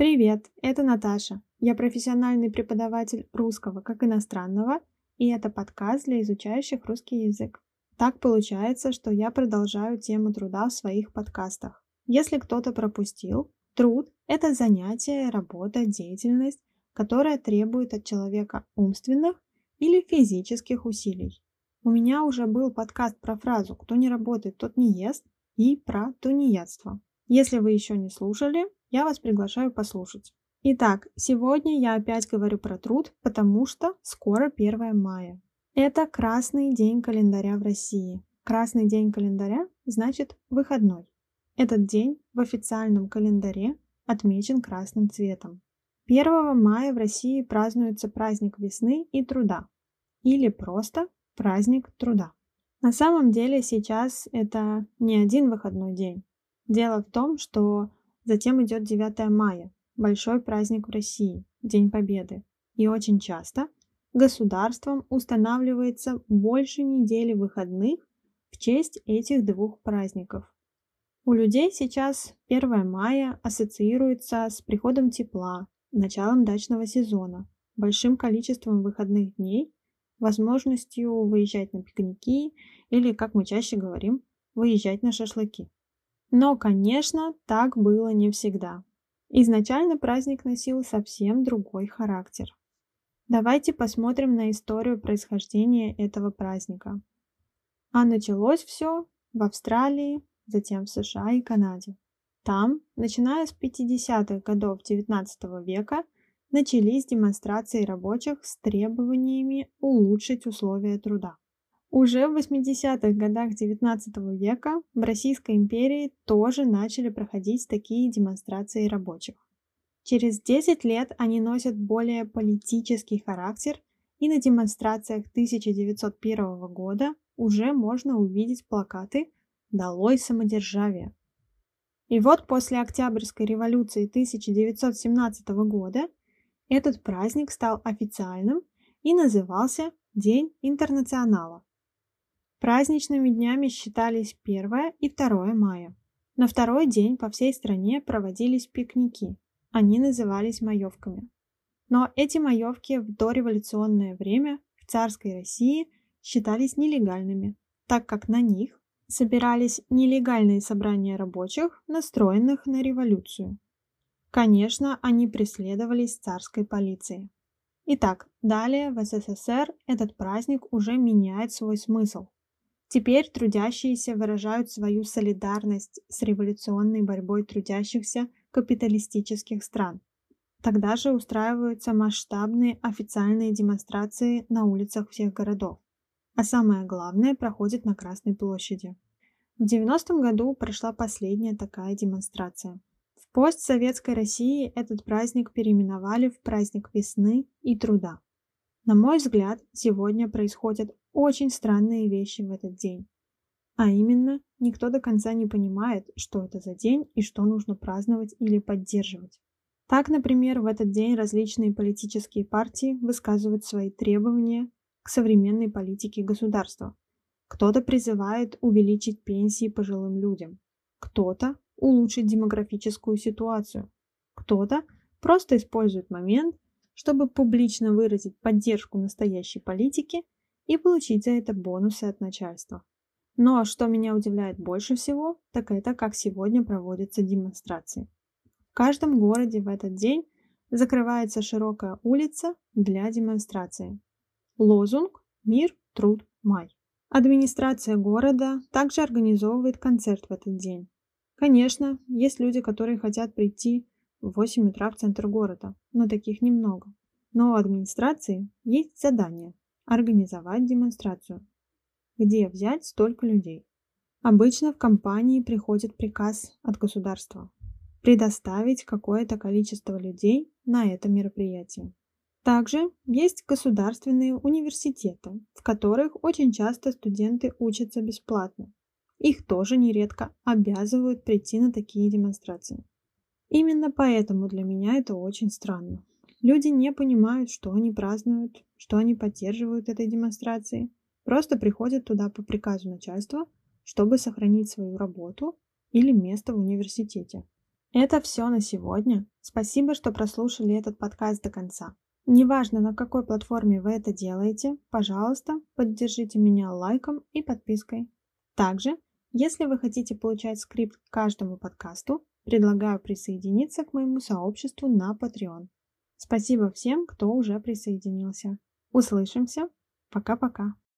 Привет, это Наташа. Я профессиональный преподаватель русского как иностранного, и это подкаст для изучающих русский язык. Так получается, что я продолжаю тему труда в своих подкастах. Если кто-то пропустил, труд – это занятие, работа, деятельность, которая требует от человека умственных или физических усилий. У меня уже был подкаст про фразу «кто не работает, тот не ест» и про тунеядство. Если вы еще не слушали, я вас приглашаю послушать. Итак, сегодня я опять говорю про труд, потому что скоро 1 мая. Это красный день календаря в России. Красный день календаря значит выходной. Этот день в официальном календаре отмечен красным цветом. 1 мая в России празднуется праздник весны и труда, или просто праздник труда. На самом деле сейчас это не один выходной день. Дело в том, что Затем идет 9 мая, большой праздник в России, День Победы. И очень часто государством устанавливается больше недели выходных в честь этих двух праздников. У людей сейчас 1 мая ассоциируется с приходом тепла, началом дачного сезона, большим количеством выходных дней, возможностью выезжать на пикники или, как мы чаще говорим, выезжать на шашлыки. Но, конечно, так было не всегда. Изначально праздник носил совсем другой характер. Давайте посмотрим на историю происхождения этого праздника. А началось все в Австралии, затем в США и Канаде. Там, начиная с 50-х годов XIX века, начались демонстрации рабочих с требованиями улучшить условия труда. Уже в 80-х годах XIX века в Российской империи тоже начали проходить такие демонстрации рабочих. Через 10 лет они носят более политический характер, и на демонстрациях 1901 года уже можно увидеть плакаты «Долой самодержавие». И вот после Октябрьской революции 1917 года этот праздник стал официальным и назывался День интернационала. Праздничными днями считались 1 и 2 мая. На второй день по всей стране проводились пикники. Они назывались маевками. Но эти маевки в дореволюционное время в царской России считались нелегальными, так как на них собирались нелегальные собрания рабочих, настроенных на революцию. Конечно, они преследовались царской полицией. Итак, далее в СССР этот праздник уже меняет свой смысл. Теперь трудящиеся выражают свою солидарность с революционной борьбой трудящихся капиталистических стран. Тогда же устраиваются масштабные официальные демонстрации на улицах всех городов. А самое главное проходит на Красной площади. В 90-м году прошла последняя такая демонстрация. В постсоветской России этот праздник переименовали в праздник весны и труда. На мой взгляд, сегодня происходят очень странные вещи в этот день. А именно, никто до конца не понимает, что это за день и что нужно праздновать или поддерживать. Так, например, в этот день различные политические партии высказывают свои требования к современной политике государства. Кто-то призывает увеличить пенсии пожилым людям, кто-то улучшить демографическую ситуацию, кто-то просто использует момент, чтобы публично выразить поддержку настоящей политики и получить за это бонусы от начальства. Но что меня удивляет больше всего, так это как сегодня проводятся демонстрации. В каждом городе в этот день закрывается широкая улица для демонстрации. Лозунг «Мир, труд, май». Администрация города также организовывает концерт в этот день. Конечно, есть люди, которые хотят прийти в 8 утра в центр города, но таких немного. Но у администрации есть задание организовать демонстрацию. Где взять столько людей? Обычно в компании приходит приказ от государства предоставить какое-то количество людей на это мероприятие. Также есть государственные университеты, в которых очень часто студенты учатся бесплатно. Их тоже нередко обязывают прийти на такие демонстрации. Именно поэтому для меня это очень странно. Люди не понимают, что они празднуют, что они поддерживают этой демонстрации. Просто приходят туда по приказу начальства, чтобы сохранить свою работу или место в университете. Это все на сегодня. Спасибо, что прослушали этот подкаст до конца. Неважно, на какой платформе вы это делаете, пожалуйста, поддержите меня лайком и подпиской. Также, если вы хотите получать скрипт к каждому подкасту, предлагаю присоединиться к моему сообществу на Patreon. Спасибо всем, кто уже присоединился. Услышимся. Пока-пока.